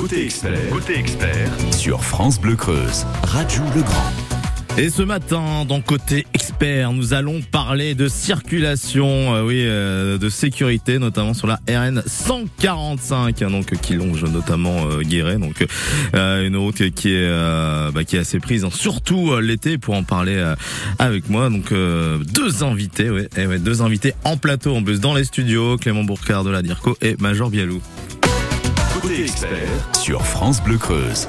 Côté expert, côté expert sur France Bleu Creuse. Radio Legrand. Et ce matin, dans Côté Expert, nous allons parler de circulation, euh, oui, euh, de sécurité, notamment sur la RN 145, hein, donc qui longe notamment euh, Guéret, donc euh, une route qui est bah, qui est assez prise, hein, surtout l'été. Pour en parler avec moi, donc deux invités, ouais, et ouais, deux invités en plateau, en bus dans les studios, Clément Bourcard de la Dirco et Major Bialou. Côté expert sur France Bleu Creuse.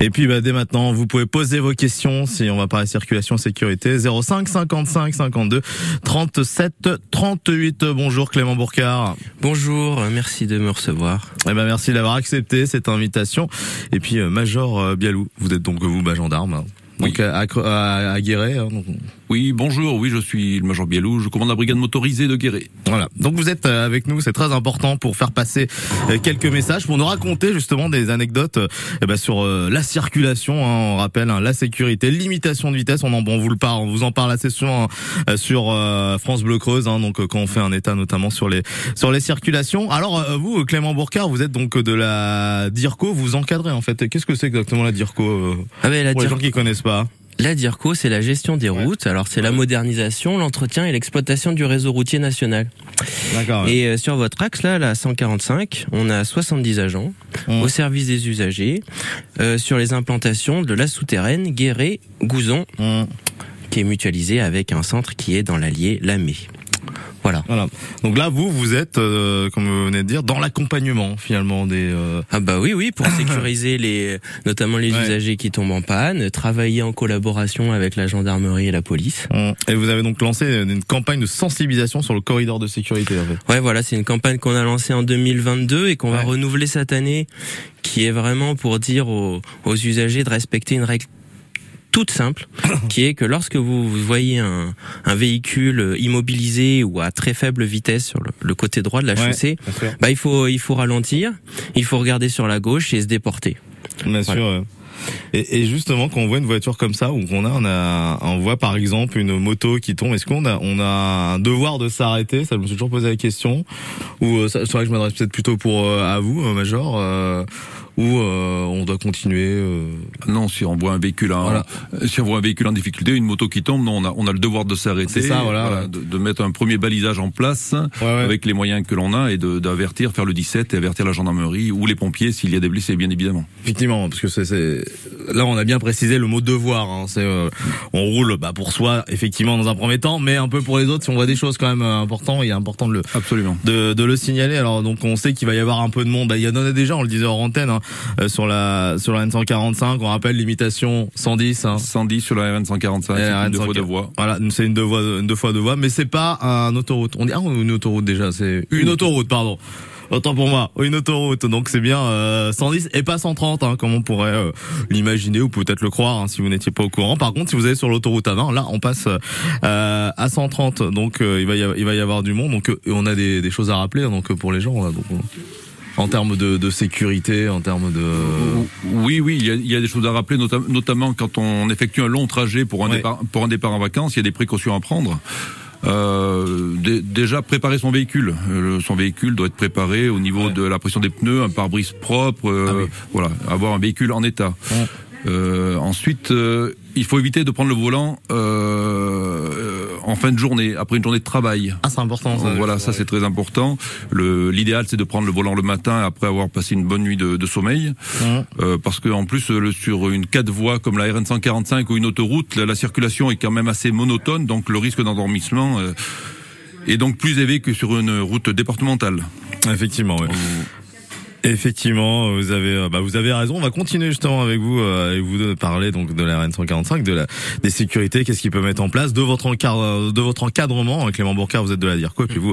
Et puis bah, dès maintenant, vous pouvez poser vos questions si on va parler circulation sécurité 05 55 52 37 38. Bonjour Clément Bourcard. Bonjour, merci de me recevoir. Eh ben merci d'avoir accepté cette invitation. Et puis euh, Major euh, Bialou, vous êtes donc vous bah, gendarme. Donc à, à, à Guéret. Hein, oui, bonjour. Oui, je suis le major Bialou. Je commande la brigade motorisée de Guéret. Voilà. Donc vous êtes euh, avec nous. C'est très important pour faire passer euh, quelques messages, pour nous raconter justement des anecdotes eh ben, sur euh, la circulation. Hein, on rappelle hein, la sécurité, limitation de vitesse. On en bon, on vous le parle, on vous en parle assez souvent hein, sur France Bleu Creuse. Hein, donc quand on fait un état notamment sur les sur les circulations. Alors vous, Clément Bourcard, vous êtes donc de la DIRCO. Vous encadrez en fait. Qu'est-ce que c'est exactement la DIRCO ah ben, la Pour les gens qui connaissent pas? La DIRCO, c'est la gestion des routes. Alors, c'est la modernisation, l'entretien et l'exploitation du réseau routier national. D'accord. Et euh, sur votre axe, là, la 145, on a 70 agents mmh. au service des usagers euh, sur les implantations de la souterraine Guéret-Gouzon, mmh. qui est mutualisée avec un centre qui est dans l'Allier Lamé. Voilà. voilà. Donc là, vous, vous êtes, euh, comme vous venez de dire, dans l'accompagnement finalement des. Euh... Ah bah oui, oui, pour sécuriser les, notamment les usagers qui tombent en panne, travailler en collaboration avec la gendarmerie et la police. Mmh. Et vous avez donc lancé une campagne de sensibilisation sur le corridor de sécurité. En fait. Ouais, voilà, c'est une campagne qu'on a lancée en 2022 et qu'on va renouveler cette année, qui est vraiment pour dire aux, aux usagers de respecter une règle toute simple, qui est que lorsque vous voyez un, un, véhicule immobilisé ou à très faible vitesse sur le, côté droit de la chaussée, bah il faut il faut ralentir, il faut regarder sur la gauche et se déporter. Bien sûr. Et, et, justement, quand on voit une voiture comme ça, ou qu'on a, on a, on voit par exemple une moto qui tombe, est-ce qu'on a, on a un devoir de s'arrêter? Ça, je me suis toujours posé la question. Ou euh, c'est vrai que je m'adresse peut-être plutôt pour euh, à vous, euh, Major. Ou euh, on doit continuer euh... Non, si on voit un véhicule, en, voilà. si on voit un véhicule en difficulté, une moto qui tombe, non, on a, on a le devoir de s'arrêter, voilà, voilà, de, de, mettre un premier balisage en place ouais, ouais. avec les moyens que l'on a et d'avertir, faire le 17 et avertir la gendarmerie ou les pompiers s'il y a des blessés, bien évidemment. Effectivement, parce que c'est là on a bien précisé le mot devoir. Hein, euh, on roule bah, pour soi effectivement dans un premier temps, mais un peu pour les autres si on voit des choses quand même importantes, il est important de le absolument de, de le signaler. Alors donc on sait qu'il va y avoir un peu de monde. Bah, il y en a déjà, on le disait en antenne hein, sur la sur la N145. On rappelle limitation 110. Hein. 110 sur la RN145. C'est une deux fois deux voies. Voilà, c'est une deux fois une deux fois deux voies, mais c'est pas un autoroute. On dit ah une autoroute déjà, c'est une autoroute, pardon. Autant pour moi, une autoroute, donc c'est bien euh, 110 et pas 130, hein, comme on pourrait euh, l'imaginer ou peut-être le croire hein, si vous n'étiez pas au courant. Par contre, si vous allez sur l'autoroute à 20, là, on passe euh, à 130, donc euh, il va y avoir, il va y avoir du monde, donc on a des, des choses à rappeler, hein, donc pour les gens. Là, donc, en termes de, de, sécurité, en termes de... Oui, oui, il y a, il y a des choses à rappeler, notam notamment quand on effectue un long trajet pour un, ouais. départ, pour un départ en vacances, il y a des précautions à prendre. Euh, déjà préparer son véhicule. Euh, son véhicule doit être préparé au niveau ouais. de la pression des pneus, un pare-brise propre, euh, ah oui. voilà, avoir un véhicule en état. Ouais. Ensuite, il faut éviter de prendre le volant en fin de journée, après une journée de travail. Ah, c'est important. Ça, voilà, ça c'est très important. L'idéal, c'est de prendre le volant le matin après avoir passé une bonne nuit de, de sommeil, mmh. parce que en plus, le, sur une quatre voies comme la RN 145 ou une autoroute, la, la, circulation est quand même assez monotone, donc le risque d'endormissement est donc plus élevé que sur une route départementale. Effectivement, oui. Effectivement, vous avez euh, bah, vous avez raison. On va continuer justement avec vous euh, et vous de parler donc de la RN 145, de la des sécurités, qu'est-ce qu'il peut mettre en place, de votre encadre, votre encadrement. Clément Bourcard, vous êtes de la DIRCO, et puis vous,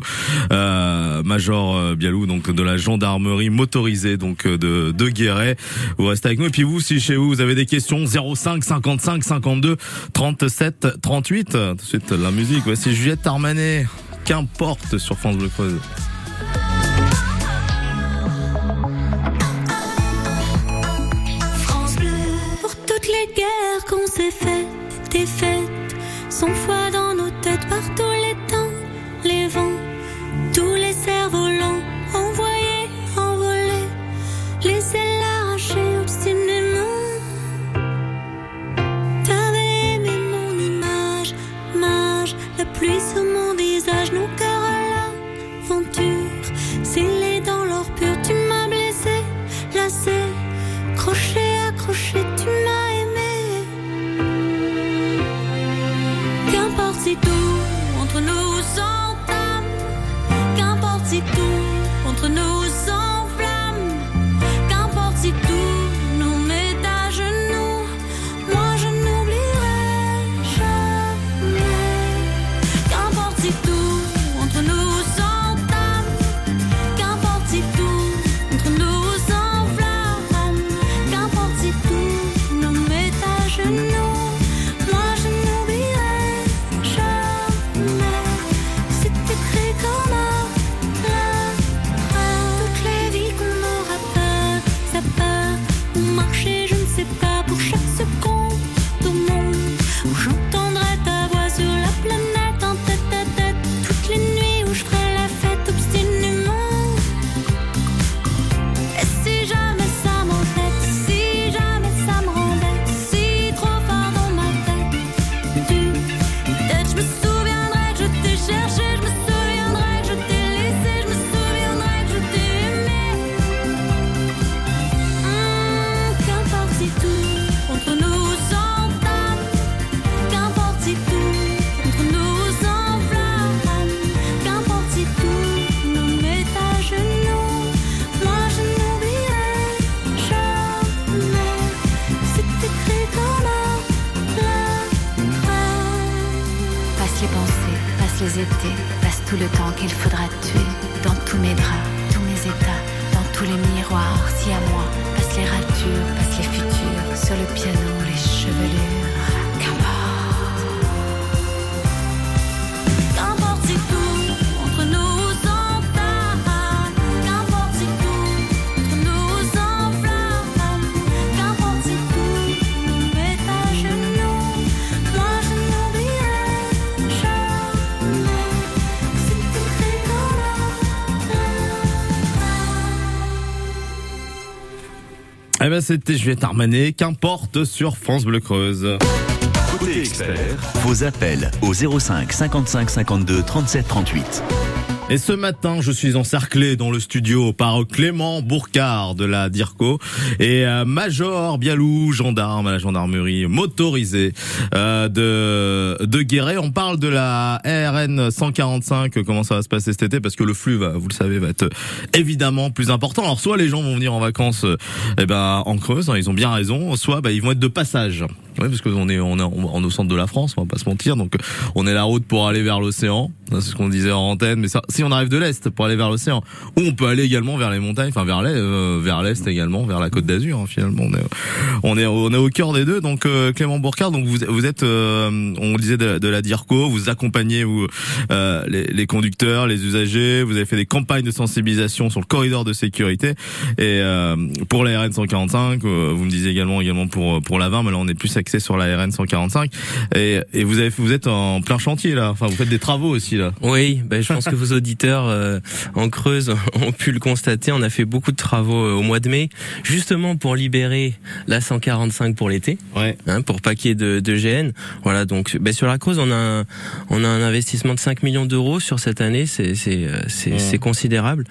euh, Major euh, Bialou, donc de la gendarmerie motorisée donc de de Guéret. Vous restez avec nous. Et puis vous, si chez vous vous avez des questions, 05 55 52 37 38. Tout de suite la musique. Voici Juliette Armanet. Qu'importe sur France Bleu Creuse. marcher. Les étés, passe tout le temps qu'il faudra tuer dans tous mes draps, tous mes états, dans tous les miroirs, si à moi, passe les ratures, passe les futurs, sur le piano, les chevelures. Eh ben c'était Juliette Armanet, qu'importe sur France Bleu Creuse. Côté expert, vos appels au 05 55 52 37 38. Et ce matin, je suis encerclé dans le studio par Clément Bourcard de la DIRCO et euh, Major Bialou, gendarme à la gendarmerie motorisée euh, de de Guéret. On parle de la RN 145, comment ça va se passer cet été? Parce que le flux va, vous le savez, va être évidemment plus important. Alors soit les gens vont venir en vacances eh ben en Creuse, hein, ils ont bien raison, soit bah, ils vont être de passage. Oui, parce qu'on est on est en, au centre de la France, on va pas se mentir. Donc on est la route pour aller vers l'océan. C'est ce qu'on disait en antenne. Mais ça, si on arrive de l'est pour aller vers l'océan, ou on peut aller également vers les montagnes, enfin vers l'est, euh, vers l'est également, vers la Côte d'Azur. Hein, finalement, on est on est on est au cœur des deux. Donc euh, Clément Bourcard, donc vous vous êtes, euh, on disait de, la DIRCO, vous accompagnez vous les, les, conducteurs, les usagers. Vous avez fait des campagnes de sensibilisation sur le corridor de sécurité et pour la RN 145. vous me disiez également également pour pour la 20, mais là on est plus axé sur la RN 145 et, et vous avez vous êtes en plein chantier là. Enfin vous faites des travaux aussi là. Oui, ben, je pense que vos auditeurs euh, en Creuse ont pu le constater. On a fait beaucoup de travaux euh, au mois de mai, justement pour libérer la 145 pour l'été, ouais. hein, pour ait de, de GN. Voilà, donc ben, sur la Creuse, on a un, on a un investissement de 5 millions d'euros sur cette année, c'est euh, c'est considérable.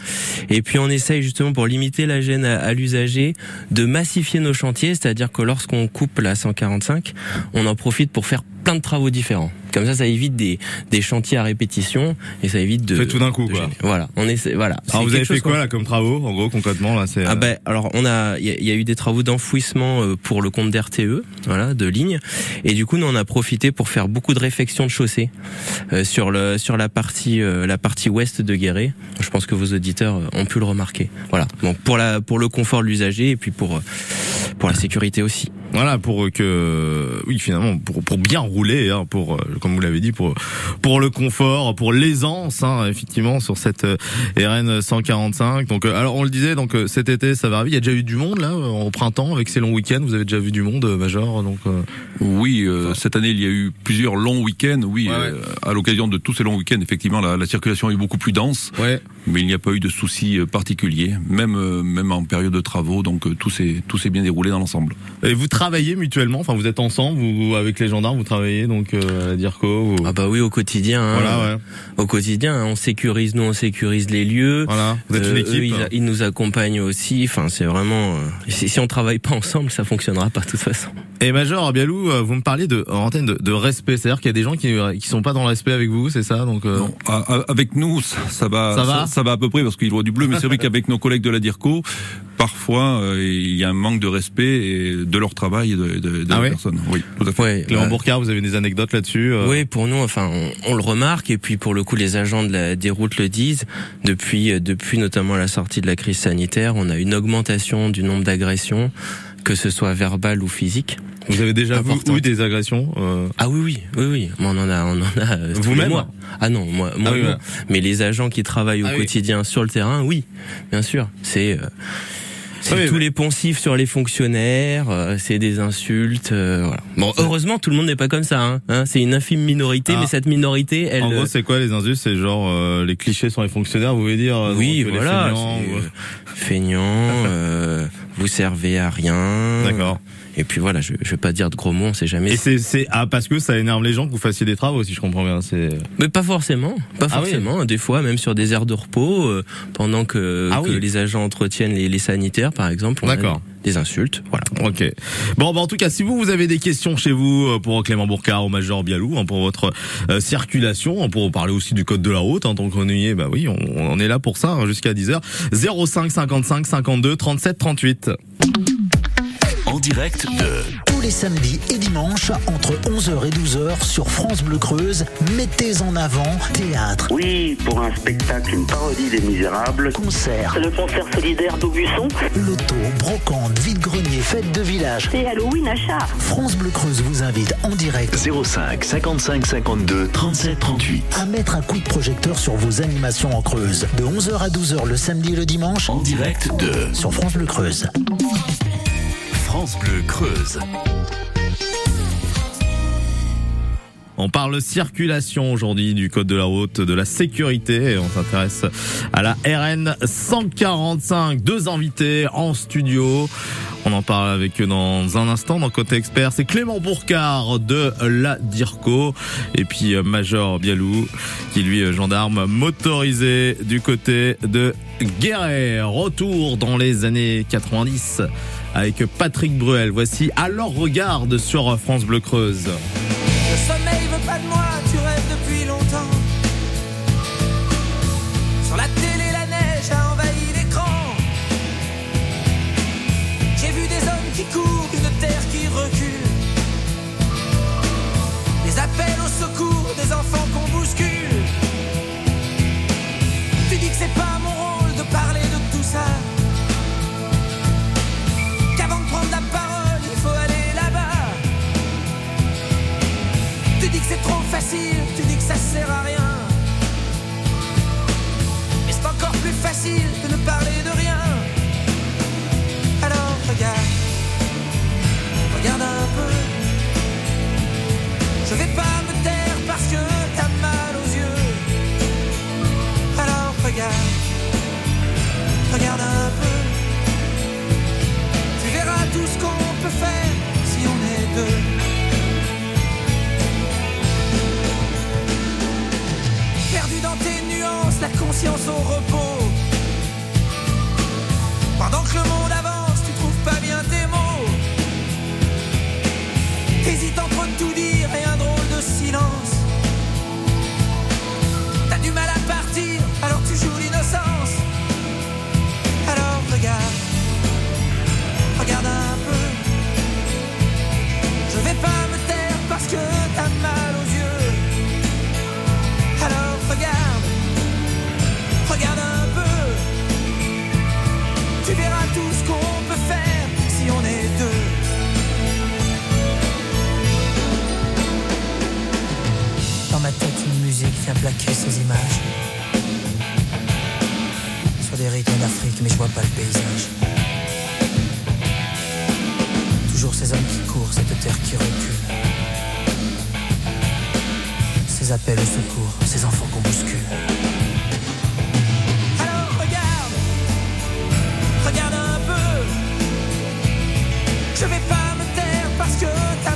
Et puis on essaye justement pour limiter la gêne à, à l'usager de massifier nos chantiers, c'est-à-dire que lorsqu'on coupe la 145, on en profite pour faire plein de travaux différents. Comme ça, ça évite des, des chantiers à répétition et ça évite de. Fait tout d'un coup, quoi. Voilà, on essaie. Voilà. Alors vous avez fait quoi là comme travaux, en gros, concrètement là c'est. Ah euh, ben, alors on a, il y, a eu des travaux d'enfouissement euh, pour le compte d'RTE, voilà, de ligne, et du coup nous on a profité pour faire beaucoup de réfections de chaussées euh, sur le sur la partie la partie ouest de Guéret. Je pense que vos auditeurs ont pu le remarquer. Voilà. Donc pour la pour le confort de l'usager et puis pour pour la sécurité aussi. Voilà, pour que, oui, finalement, pour, pour bien rouler, hein, pour, euh, comme vous l'avez dit, pour, pour le confort, pour l'aisance, hein, effectivement, sur cette euh, RN 145. Donc, euh, alors, on le disait, donc cet été, ça va arriver. Il y a déjà eu du monde là, au printemps, avec ces longs week-ends. Vous avez déjà vu du monde, Major. Donc, oui, cette année, il y a eu plusieurs longs week-ends. Oui, à l'occasion de tous ces longs week-ends, effectivement, la, la circulation est beaucoup plus dense. Ouais. Mais il n'y a pas eu de soucis particuliers, même, même en période de travaux. Donc, tout s'est, tout s'est bien déroulé dans l'ensemble. Et vous travaillez mutuellement, enfin vous êtes ensemble, vous avec les gendarmes, vous travaillez donc euh, à DIRCO. Ah bah oui au quotidien. Hein. Voilà, ouais. Au quotidien, hein, on sécurise, nous on sécurise les lieux. Voilà. Vous êtes une euh, équipe. ils, nous accompagnent aussi. Enfin c'est vraiment. Euh, si, si, on travaille pas ensemble, ça fonctionnera pas de toute façon. Et Major Bialou, vous me parliez de en antenne de, de respect, c'est-à-dire qu'il y a des gens qui qui sont pas dans le respect avec vous, c'est ça? Donc. Non, avec nous ça, ça va, ça, va, ça, va à peu près parce qu'il voit du bleu, mais c'est vrai qu'avec nos collègues de la DIRCO, parfois il y a un manque de respect et de leur travail et de, de, de ah oui personnes. Oui, tout à fait. Ouais, Clément Bourcard, vous avez des anecdotes là-dessus euh Oui, pour nous, enfin, on, on, le remarque et puis pour le coup, les agents de la, des routes le disent. Depuis, euh, depuis notamment la sortie de la crise sanitaire, on a une augmentation du nombre d'agressions, que ce soit verbales ou physiques. Vous avez déjà vu des agressions euh... Ah oui, oui, oui, oui. On en a, on en a. Vous-même Ah non, moi, moi ah oui, non. Mais les agents qui travaillent au ah quotidien oui. sur le terrain, oui, bien sûr. C'est c'est tous les poncifs sur les fonctionnaires, euh, c'est des insultes. Euh, voilà. Bon, heureusement, tout le monde n'est pas comme ça. Hein, hein c'est une infime minorité, ah. mais cette minorité, elle. En gros, c'est quoi les insultes? C'est genre euh, les clichés sur les fonctionnaires, vous voulez dire Oui, voilà. Feignants, vous servez à rien. D'accord. Et puis voilà, je, je vais pas dire de gros mots, on sait jamais. Et c'est c'est ah parce que ça énerve les gens que vous fassiez des travaux, si je comprends bien. C'est. Mais pas forcément, pas ah forcément. Oui. Des fois, même sur des aires de repos, euh, pendant que, ah que oui. les agents entretiennent les, les sanitaires, par exemple. D'accord des insultes. Voilà. Ok. Bon, bah, en tout cas, si vous vous avez des questions chez vous euh, pour Clément Bourcard ou Major Bialou, hein, pour votre euh, circulation, hein, pour parler aussi du code de la route, en tant qu'on y est, bah oui, on, on, est là pour ça hein, jusqu'à 10h. 05 55 52 37 38. En direct de... Tous les samedis et dimanches, entre 11h et 12h sur France Bleu Creuse, mettez en avant théâtre. Oui, pour un spectacle, une parodie des Misérables. Concert. Le concert solidaire d'Aubusson. Loto, brocante, vide-grenier, fête de village. C'est Halloween à Char. France Bleu Creuse vous invite en direct 05 55 52 37 38 à mettre un coup de projecteur sur vos animations en Creuse. De 11h à 12h le samedi et le dimanche. En direct de... Sur France Bleu Creuse. On parle circulation aujourd'hui du code de la route, de la sécurité. Et on s'intéresse à la RN 145. Deux invités en studio. On en parle avec eux dans un instant dans Côté Expert. C'est Clément Bourcard de la DIRCO et puis euh, Major Bialou qui lui est gendarme motorisé du côté de Guéret. Retour dans les années 90 avec Patrick Bruel. Voici Alors regarde sur France Bleu Creuse. Vient plaquer ces images. Sur des rythmes d'Afrique, mais je vois pas le paysage. Toujours ces hommes qui courent, cette terre qui recule. Ces appels au secours, ces enfants qu'on bouscule. Alors regarde, regarde un peu. Je vais pas me taire parce que t'as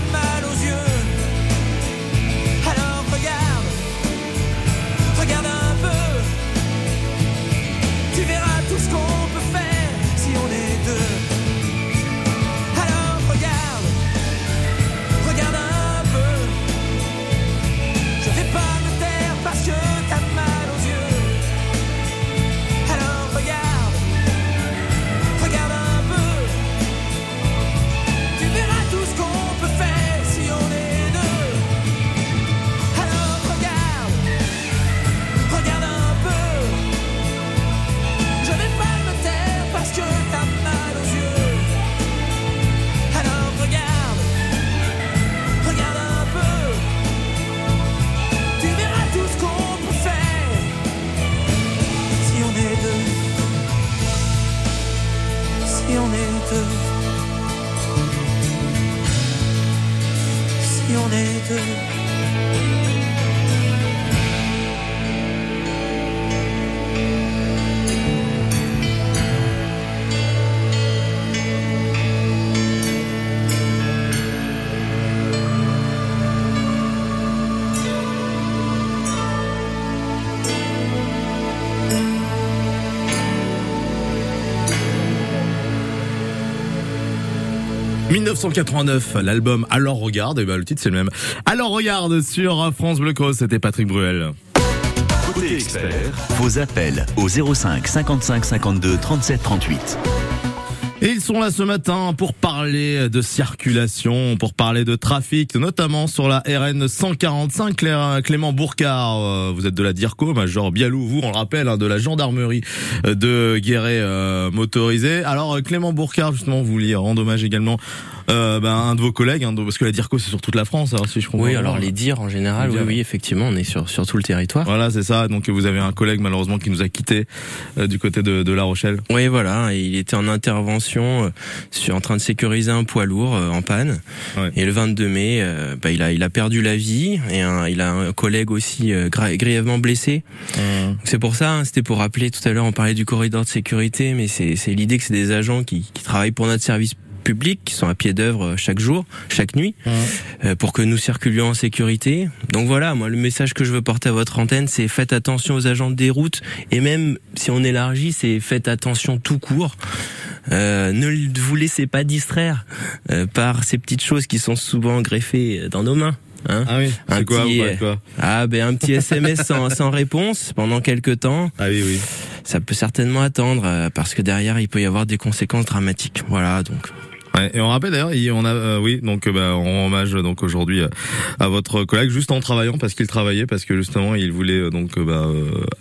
1989, l'album Alors regarde, et ben le titre c'est le même. Alors regarde sur France Bleu c'était Patrick Bruel. Côté expert, vos appels au 05 55 52 37 38. Et ils sont là ce matin pour parler de circulation, pour parler de trafic, notamment sur la RN 145. Clément Bourcard, euh, vous êtes de la DIRCO, Major Bialou, vous, on le rappelle, hein, de la gendarmerie de Guéret euh, motorisé. Alors euh, Clément Bourcard, justement, vous vouliez rendre hommage également euh, ben, un de vos collègues, hein, parce que la DIRCO c'est sur toute la France, alors si je comprends. Oui, alors les dires en général, oui, oui, effectivement, on est sur sur tout le territoire. Voilà, c'est ça. Donc vous avez un collègue malheureusement qui nous a quitté du côté de, de La Rochelle. Oui, voilà, il était en intervention euh, sur en train de sécuriser un poids lourd euh, en panne. Et le 22 mai, euh, bah, il a il a perdu la vie et il a un collègue aussi grièvement blessé. Mmh. C'est pour ça, hein, c'était pour rappeler tout à l'heure, on parlait du corridor de sécurité, mais c'est c'est l'idée que c'est des agents qui, qui travaillent pour notre service public qui sont à pied d'œuvre chaque jour, chaque nuit, mmh. pour que nous circulions en sécurité. Donc voilà, moi le message que je veux porter à votre antenne, c'est faites attention aux agents des routes et même si on élargit, c'est faites attention tout court. Euh, ne vous laissez pas distraire euh, par ces petites choses qui sont souvent greffées dans nos mains. Hein ah oui, un quoi, petit, quoi ah ben un petit SMS sans, sans réponse pendant quelques temps. Ah oui oui. Ça peut certainement attendre euh, parce que derrière il peut y avoir des conséquences dramatiques. Voilà donc. Ouais, et on rappelle d'ailleurs, on a, euh, oui, donc euh, bah, on rend hommage donc aujourd'hui euh, à votre collègue juste en travaillant parce qu'il travaillait parce que justement il voulait donc bah,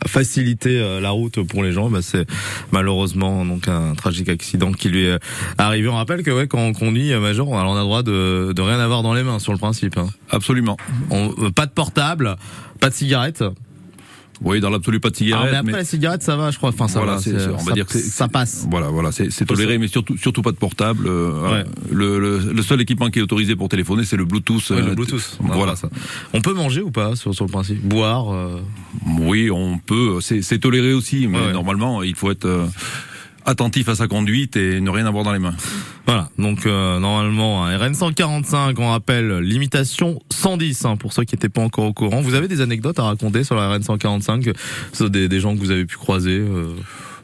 faciliter la route pour les gens. Bah, c'est malheureusement donc un tragique accident qui lui est arrivé. On rappelle que ouais, quand on conduit major, on a le droit de, de rien avoir dans les mains sur le principe. Hein. Absolument. On, pas de portable, pas de cigarette. Oui, dans l'absolu pas de cigarette. Ah, mais après mais... la cigarette, ça va, je crois. Enfin, ça voilà, va. on va ça, dire que ça passe. Voilà, voilà, c'est toléré, mais surtout, surtout pas de portable. Euh, ouais. le, le, le, seul équipement qui est autorisé pour téléphoner, c'est le Bluetooth. Ouais, le Bluetooth. Voilà. ça. On peut manger ou pas sur, sur le principe? Boire euh... Oui, on peut. C'est toléré aussi, mais ouais. normalement, il faut être. Euh, attentif à sa conduite et ne rien avoir dans les mains. Voilà, donc euh, normalement un RN 145, on rappelle limitation 110 hein, pour ceux qui n'étaient pas encore au courant. Vous avez des anecdotes à raconter sur la RN 145, des, des gens que vous avez pu croiser euh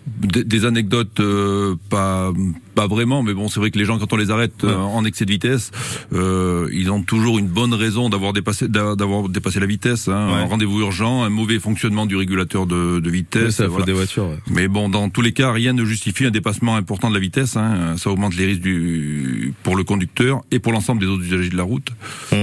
des, des anecdotes euh, pas pas vraiment mais bon c'est vrai que les gens quand on les arrête euh, en excès de vitesse euh, ils ont toujours une bonne raison d'avoir dépassé d'avoir dépassé la vitesse hein, ouais. un rendez-vous urgent un mauvais fonctionnement du régulateur de, de vitesse ça voilà. des voitures ouais. mais bon dans tous les cas rien ne justifie un dépassement important de la vitesse hein, ça augmente les risques du pour le conducteur et pour l'ensemble des autres usagers de la route mmh.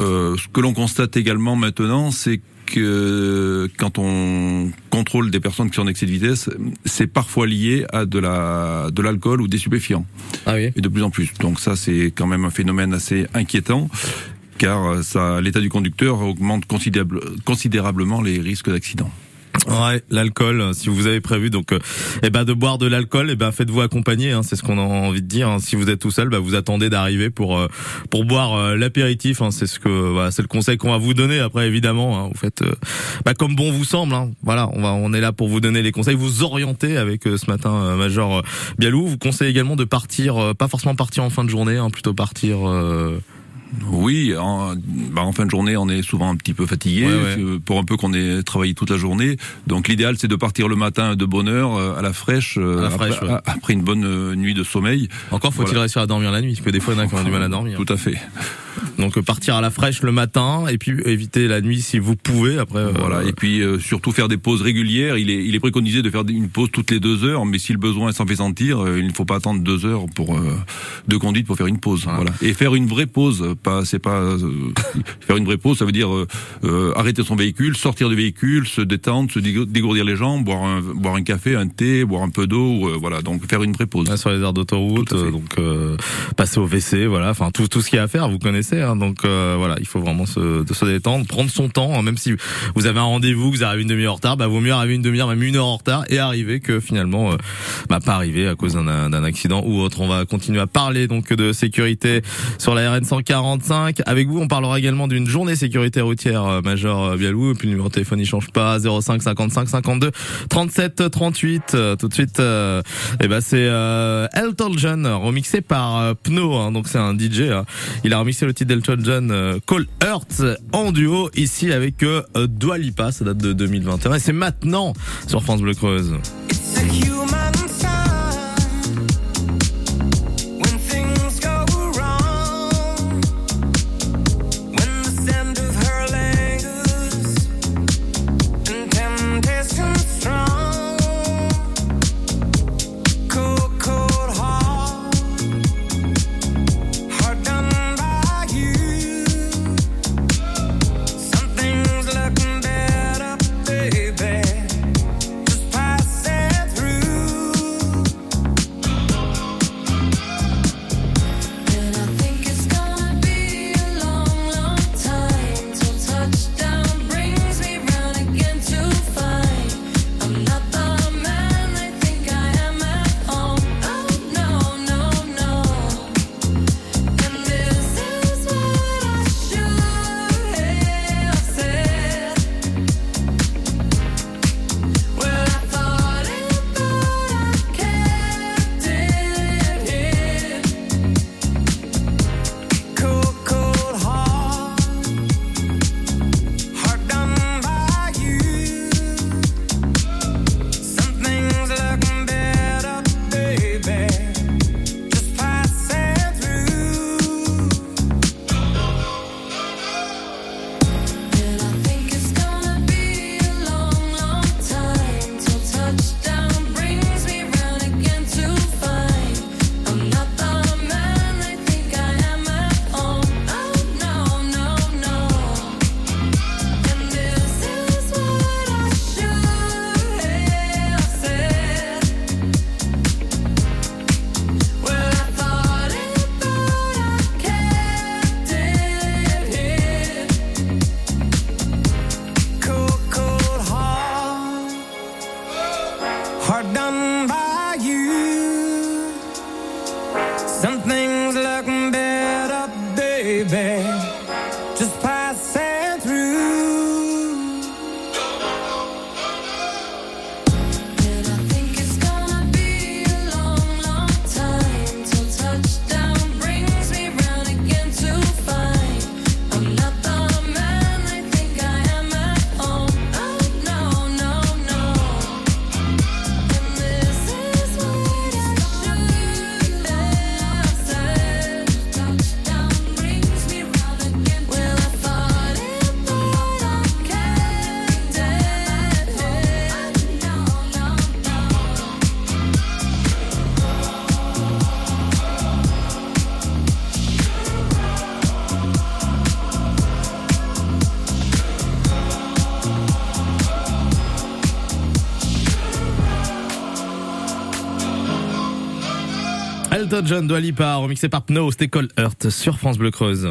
euh, ce que l'on constate également maintenant c'est que quand on contrôle des personnes qui sont en excès de vitesse, c'est parfois lié à de la de l'alcool ou des stupéfiants. Ah oui. Et de plus en plus. Donc ça, c'est quand même un phénomène assez inquiétant car ça, l'état du conducteur augmente considérable, considérablement les risques d'accident. Ouais, l'alcool. Si vous avez prévu donc, euh, eh ben de boire de l'alcool, eh ben faites-vous accompagner. Hein, c'est ce qu'on a envie de dire. Hein. Si vous êtes tout seul, bah, vous attendez d'arriver pour euh, pour boire euh, l'apéritif. Hein. C'est ce que c'est le conseil qu'on va vous donner. Après, évidemment, hein, vous faites euh, bah, comme bon vous semble. Hein. Voilà, on va on est là pour vous donner les conseils, vous orienter avec euh, ce matin, Major Bialou. Vous conseille également de partir, pas forcément partir en fin de journée, hein, plutôt partir. Oui, en, bah en fin de journée, on est souvent un petit peu fatigué, ouais, ouais. pour un peu qu'on ait travaillé toute la journée. Donc l'idéal, c'est de partir le matin de bonne heure, euh, à la fraîche, à la après, fraîche ouais. après, une bonne euh, nuit de sommeil. Encore faut-il voilà. réussir à dormir la nuit, parce que des fois, il y en a qui ont du mal à dormir. Tout à fait. Donc partir à la fraîche le matin et puis éviter la nuit si vous pouvez. Après euh, voilà et puis euh, surtout faire des pauses régulières. Il est il est préconisé de faire une pause toutes les deux heures, mais si le besoin s'en fait sentir, euh, il ne faut pas attendre deux heures pour de conduite pour faire une pause. Voilà, voilà. et faire une vraie pause. Pas c'est pas faire une vraie pause, ça veut dire arrêter son véhicule, sortir du véhicule, se détendre, se dégourdir les jambes, boire un boire un café, un thé, boire un peu d'eau. voilà donc faire une vraie pause. Sur les aires d'autoroute, donc passer au WC, voilà, enfin tout tout ce qu'il y a à faire, vous connaissez. Hein, donc euh, voilà, il faut vraiment se, détendre, prendre son temps, hein, même si vous avez un rendez-vous, vous arrivez une demi-heure en retard, bah vaut mieux arriver une demi-heure, même une heure en retard et arriver que finalement, euh, bah pas arriver à cause d'un accident ou autre. On va continuer à parler donc de sécurité sur la RN 145. Avec vous, on parlera également d'une journée sécurité routière euh, Major Bialou. Et puis le numéro de téléphone il change pas, 05 55 52 37 38. tout de suite, euh, et ben c'est euh, Elton John remixé par euh, Pno. Hein, donc c'est un DJ. Il a remixé titre d'Elton John, euh, Call Earth, en duo ici avec euh, Dua Lipa. Ça date de 2021 et c'est maintenant sur France Bleu Creuse. John, Dua remixé par Pno, c'était Cold Earth sur France Bleu Creuse.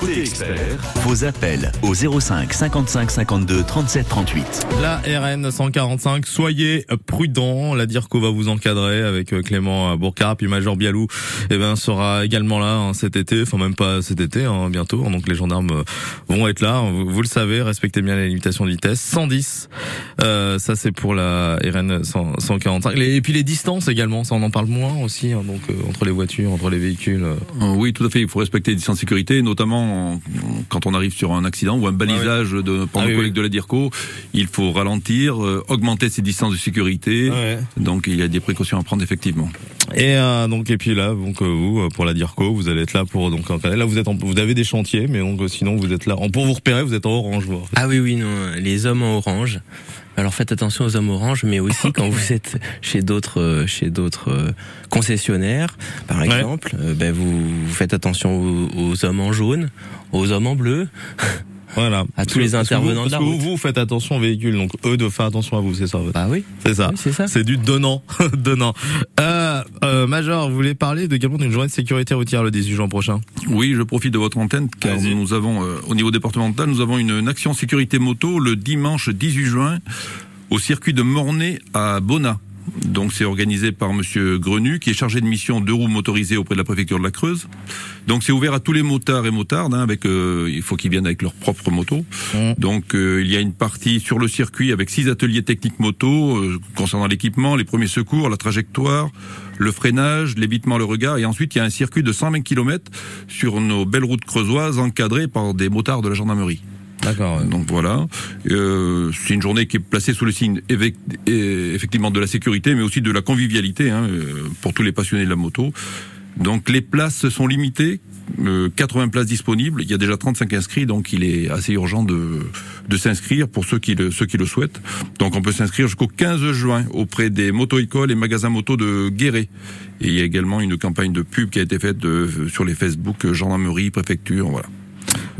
Côté expert, vos appels au 05 55 52 37 38. La RN 145, soyez prudents. La DIRCO va vous encadrer avec euh, Clément Bourcard, puis Major Bialou, eh ben sera également là hein, cet été, enfin même pas cet été, hein, bientôt. Donc les gendarmes euh, vont être là. Vous, vous le savez, respectez bien les limitations de vitesse. 110, euh, ça c'est pour la RN 100 145. Les- Et puis les distances également, ça on en parle moins aussi. hein, donc euh, entre les voitures, entre les véhicules. euh. Euh, Oui, tout à fait. Il faut respecter les distances de sécurité, notamment quand on arrive sur un accident ou un balisage de, par Ah nos oui, collègues de la DIRCO. Il faut ralentir, euh, augmenter ses distances de sécurité. Ouais. Donc il y a des précautions à prendre effectivement. Et euh, donc et puis là donc euh, vous pour la Dirco vous allez être là pour donc là vous êtes en- vous avez des chantiers mais donc sinon vous êtes là pour vous repérer vous êtes en orange vous. Ah oui, oui, non, les hommes en orange. Alors faites attention aux hommes orange, mais aussi quand vous êtes chez d'autres euh, chez d'autres euh, concessionnaires, par exemple, euh, ben vous, vous faites attention aux, aux hommes en jaune, aux hommes en bleu. Voilà. À tous les Parce que intervenants vous, de la que vous, vous faites attention aux véhicules donc eux doivent faire attention à vous c'est ça. Ah oui. C'est ça. Oui, c'est ça. C'est du donnant donnant. Euh, euh, Major vous voulez parler de également d'une journée de sécurité routière le 18 juin prochain? Oui, je profite de votre antenne car Vas-y. nous avons euh, au niveau départemental, nous avons une, une action sécurité moto le dimanche 18 juin au circuit de Mornay à Bonnat. Donc c'est organisé par Monsieur Grenu qui est chargé de mission deux roues motorisées auprès de la préfecture de la Creuse. Donc c'est ouvert à tous les motards et motardes. Hein, avec, euh, il faut qu'ils viennent avec leur propre moto. Mmh. Donc euh, il y a une partie sur le circuit avec six ateliers techniques moto euh, concernant l'équipement, les premiers secours, la trajectoire, le freinage, l'évitement, le regard. Et ensuite il y a un circuit de 120 km sur nos belles routes creusoises encadrées par des motards de la gendarmerie. D'accord. Donc voilà, Euh, c'est une journée qui est placée sous le signe euh, effectivement de la sécurité, mais aussi de la convivialité hein, euh, pour tous les passionnés de la moto. Donc les places sont limitées, euh, 80 places disponibles. Il y a déjà 35 inscrits, donc il est assez urgent de, de s'inscrire pour ceux qui, le, ceux qui le souhaitent. Donc on peut s'inscrire jusqu'au 15 juin auprès des moto-écoles et magasins moto de Guéret. Et il y a également une campagne de pub qui a été faite de, sur les Facebook euh, gendarmerie, préfecture, voilà.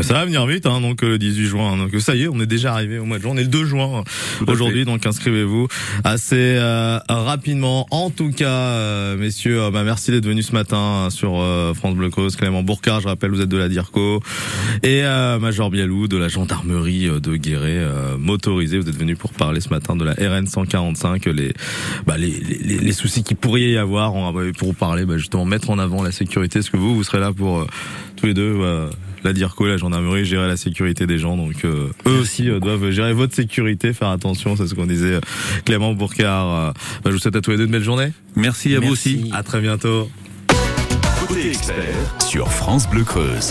Ça va venir vite, hein, donc euh, le 18 juin. Donc ça y est, on est déjà arrivé au mois de juin. On est le 2 juin à aujourd'hui, donc inscrivez-vous assez euh, rapidement. En tout cas, euh, messieurs, euh, bah, merci d'être venus ce matin euh, sur euh, France Bleu Creuse. Clément Bourcard, je rappelle, vous êtes de la DIRCO et euh, Major Bialou de la gendarmerie euh, de Guéret euh, motorisée. Vous êtes venus pour parler ce matin de la RN 145, les bah, les, les, les soucis qui pourraient y avoir on va- pour vous parler bah, justement mettre en avant la sécurité. Est-ce que vous vous serez là pour euh, tous les deux euh, la DIRCO, la gendarmerie, gérer la sécurité des gens. Donc euh, eux aussi euh, doivent gérer votre sécurité, faire attention, c'est ce qu'on disait euh, Clément Bourcard. Euh, bah, je vous souhaite à tous les deux une belle journée. Merci à vous aussi. À très bientôt. Côté expert sur France Bleu Creuse.